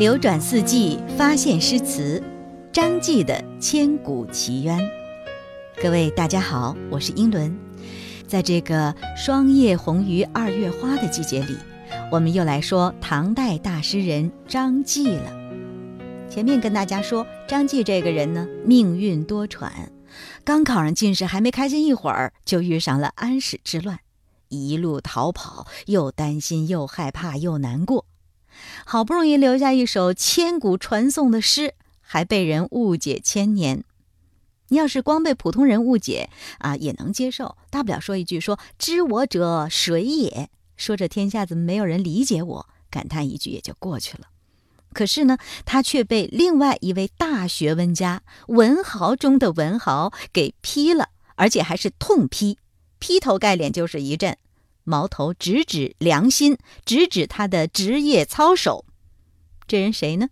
流转四季，发现诗词，张继的千古奇冤。各位大家好，我是英伦。在这个霜叶红于二月花的季节里，我们又来说唐代大诗人张继了。前面跟大家说，张继这个人呢，命运多舛，刚考上进士，还没开心一会儿，就遇上了安史之乱，一路逃跑，又担心，又害怕，又难过。好不容易留下一首千古传颂的诗，还被人误解千年。你要是光被普通人误解啊，也能接受，大不了说一句“说知我者谁也”，说这天下怎么没有人理解我，感叹一句也就过去了。可是呢，他却被另外一位大学问家、文豪中的文豪给批了，而且还是痛批，劈头盖脸就是一阵。矛头直指良心，直指他的职业操守。这人谁呢？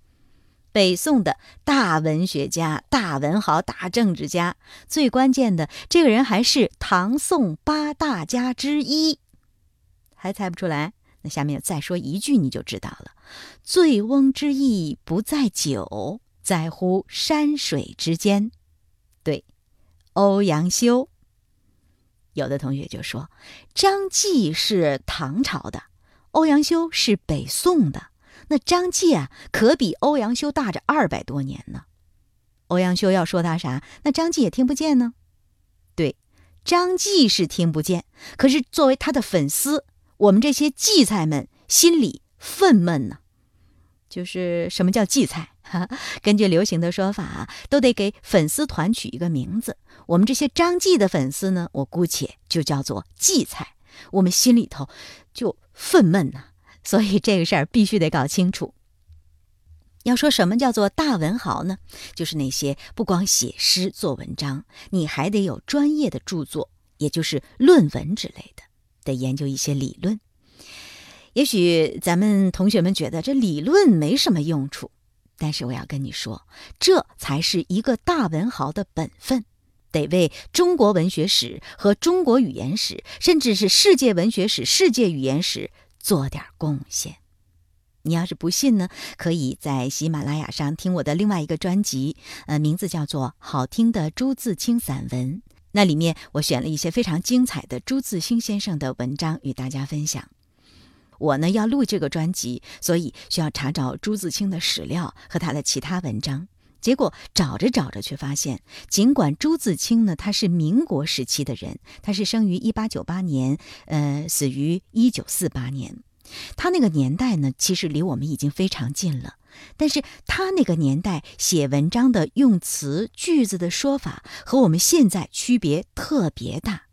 北宋的大文学家、大文豪、大政治家。最关键的，这个人还是唐宋八大家之一。还猜不出来？那下面再说一句，你就知道了。醉翁之意不在酒，在乎山水之间。对，欧阳修。有的同学就说，张继是唐朝的，欧阳修是北宋的，那张继啊，可比欧阳修大着二百多年呢。欧阳修要说他啥，那张继也听不见呢。对，张继是听不见，可是作为他的粉丝，我们这些荠菜们心里愤懑呢。就是什么叫荠菜？根据流行的说法，都得给粉丝团取一个名字。我们这些张继的粉丝呢，我姑且就叫做荠菜。我们心里头就愤懑呐，所以这个事儿必须得搞清楚。要说什么叫做大文豪呢？就是那些不光写诗做文章，你还得有专业的著作，也就是论文之类的，得研究一些理论。也许咱们同学们觉得这理论没什么用处，但是我要跟你说，这才是一个大文豪的本分，得为中国文学史和中国语言史，甚至是世界文学史、世界语言史做点贡献。你要是不信呢，可以在喜马拉雅上听我的另外一个专辑，呃，名字叫做《好听的朱自清散文》，那里面我选了一些非常精彩的朱自清先生的文章与大家分享。我呢要录这个专辑，所以需要查找朱自清的史料和他的其他文章。结果找着找着，却发现，尽管朱自清呢他是民国时期的人，他是生于一八九八年，呃，死于一九四八年，他那个年代呢其实离我们已经非常近了。但是他那个年代写文章的用词、句子的说法和我们现在区别特别大。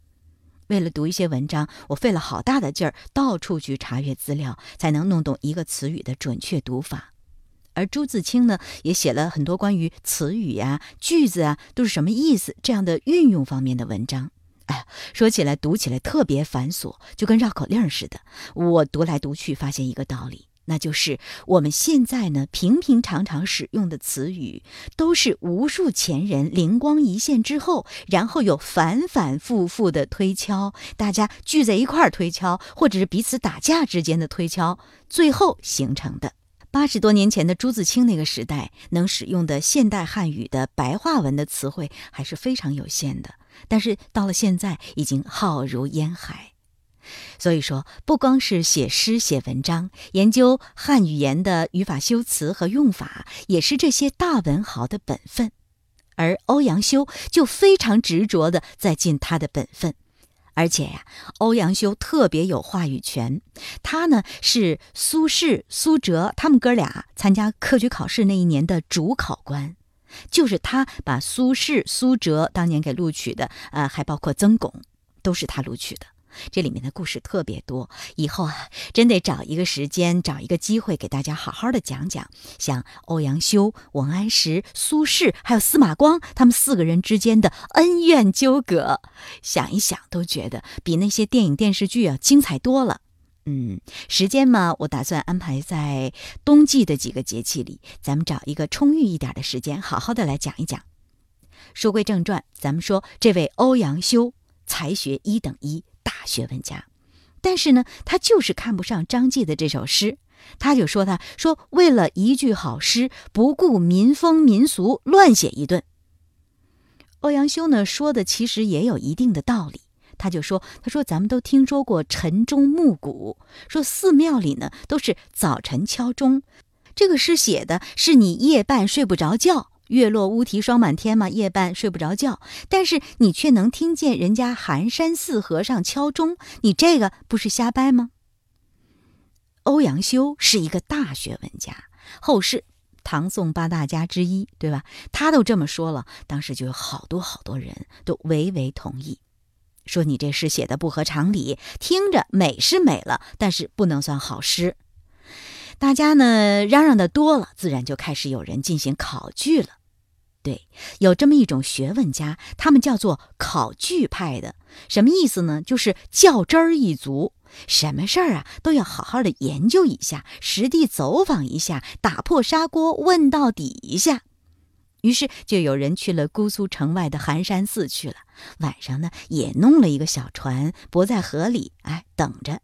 为了读一些文章，我费了好大的劲儿，到处去查阅资料，才能弄懂一个词语的准确读法。而朱自清呢，也写了很多关于词语呀、句子啊都是什么意思这样的运用方面的文章。哎，说起来读起来特别繁琐，就跟绕口令似的。我读来读去，发现一个道理。那就是我们现在呢，平平常常使用的词语，都是无数前人灵光一现之后，然后又反反复复的推敲，大家聚在一块儿推敲，或者是彼此打架之间的推敲，最后形成的。八十多年前的朱自清那个时代，能使用的现代汉语的白话文的词汇还是非常有限的，但是到了现在，已经浩如烟海。所以说，不光是写诗写文章，研究汉语言的语法修辞和用法，也是这些大文豪的本分。而欧阳修就非常执着地在尽他的本分，而且呀，欧阳修特别有话语权。他呢是苏轼、苏辙他们哥俩参加科举考试那一年的主考官，就是他把苏轼、苏辙当年给录取的，呃，还包括曾巩，都是他录取的。这里面的故事特别多，以后啊，真得找一个时间，找一个机会给大家好好的讲讲，像欧阳修、王安石、苏轼，还有司马光，他们四个人之间的恩怨纠葛，想一想都觉得比那些电影电视剧啊精彩多了。嗯，时间嘛，我打算安排在冬季的几个节气里，咱们找一个充裕一点的时间，好好的来讲一讲。书归正传，咱们说这位欧阳修，才学一等一。学问家，但是呢，他就是看不上张继的这首诗。他就说他说为了一句好诗，不顾民风民俗，乱写一顿。欧阳修呢说的其实也有一定的道理，他就说他说咱们都听说过晨钟暮鼓，说寺庙里呢都是早晨敲钟，这个诗写的是你夜半睡不着觉。月落乌啼霜满天嘛，夜半睡不着觉，但是你却能听见人家寒山寺和尚敲钟，你这个不是瞎掰吗？欧阳修是一个大学问家，后世唐宋八大家之一，对吧？他都这么说了，当时就有好多好多人都唯唯同意，说你这诗写的不合常理，听着美是美了，但是不能算好诗。大家呢嚷嚷的多了，自然就开始有人进行考据了。对，有这么一种学问家，他们叫做考据派的。什么意思呢？就是较真儿一族，什么事儿啊都要好好的研究一下，实地走访一下，打破砂锅问到底一下。于是就有人去了姑苏城外的寒山寺去了，晚上呢也弄了一个小船泊在河里，哎，等着。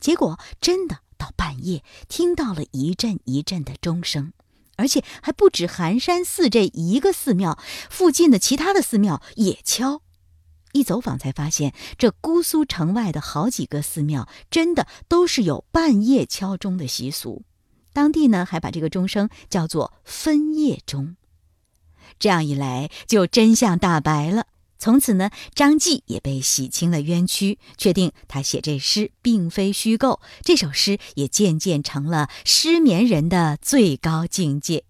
结果真的。到半夜，听到了一阵一阵的钟声，而且还不止寒山寺这一个寺庙，附近的其他的寺庙也敲。一走访才发现，这姑苏城外的好几个寺庙，真的都是有半夜敲钟的习俗。当地呢，还把这个钟声叫做分夜钟。这样一来，就真相大白了。从此呢，张继也被洗清了冤屈，确定他写这诗并非虚构。这首诗也渐渐成了失眠人的最高境界。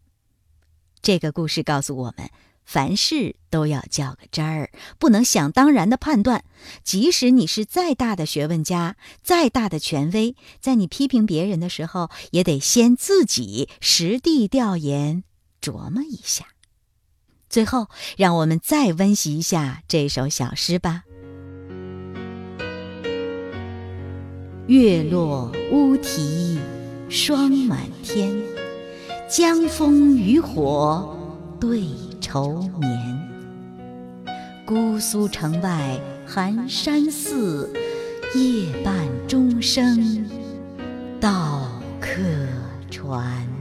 这个故事告诉我们，凡事都要较个真儿，不能想当然的判断。即使你是再大的学问家，再大的权威，在你批评别人的时候，也得先自己实地调研，琢磨一下。最后，让我们再温习一下这首小诗吧。月落乌啼霜满天，江枫渔火对愁眠。姑苏城外寒山寺，夜半钟声到客船。